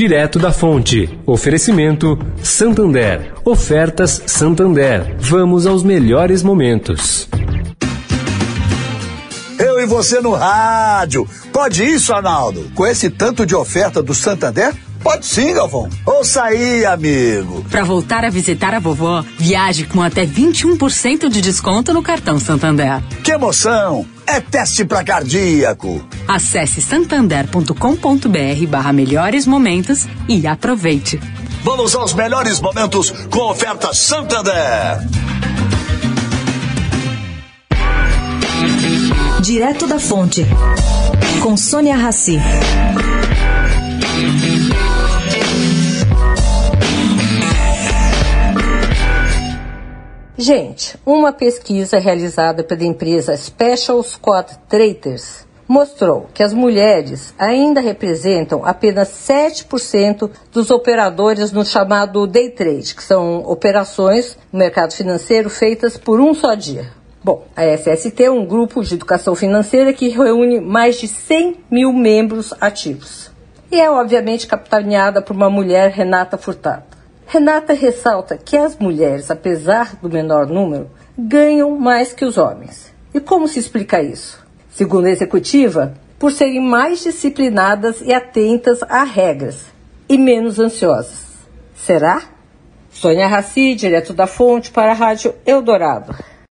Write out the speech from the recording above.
direto da fonte. Oferecimento Santander. Ofertas Santander. Vamos aos melhores momentos. Eu e você no rádio. Pode isso, Arnaldo? Com esse tanto de oferta do Santander? Pode sim, Galvão. Ouça aí, amigo. Para voltar a visitar a vovó, viaje com até 21% de desconto no cartão Santander. Que emoção! É teste para cardíaco. Acesse santander.com.br barra melhores momentos e aproveite. Vamos aos melhores momentos com oferta Santander. Direto da Fonte, com Sônia Rassi. Gente, uma pesquisa realizada pela empresa Special Squad Traders mostrou que as mulheres ainda representam apenas 7% dos operadores no chamado day trade, que são operações no mercado financeiro feitas por um só dia. Bom, a SST é um grupo de educação financeira que reúne mais de 100 mil membros ativos. E é obviamente capitaneada por uma mulher, Renata Furtado. Renata ressalta que as mulheres, apesar do menor número, ganham mais que os homens. E como se explica isso? Segundo a executiva, por serem mais disciplinadas e atentas a regras e menos ansiosas. Será? Sônia Raci, direto da Fonte, para a Rádio Eldorado.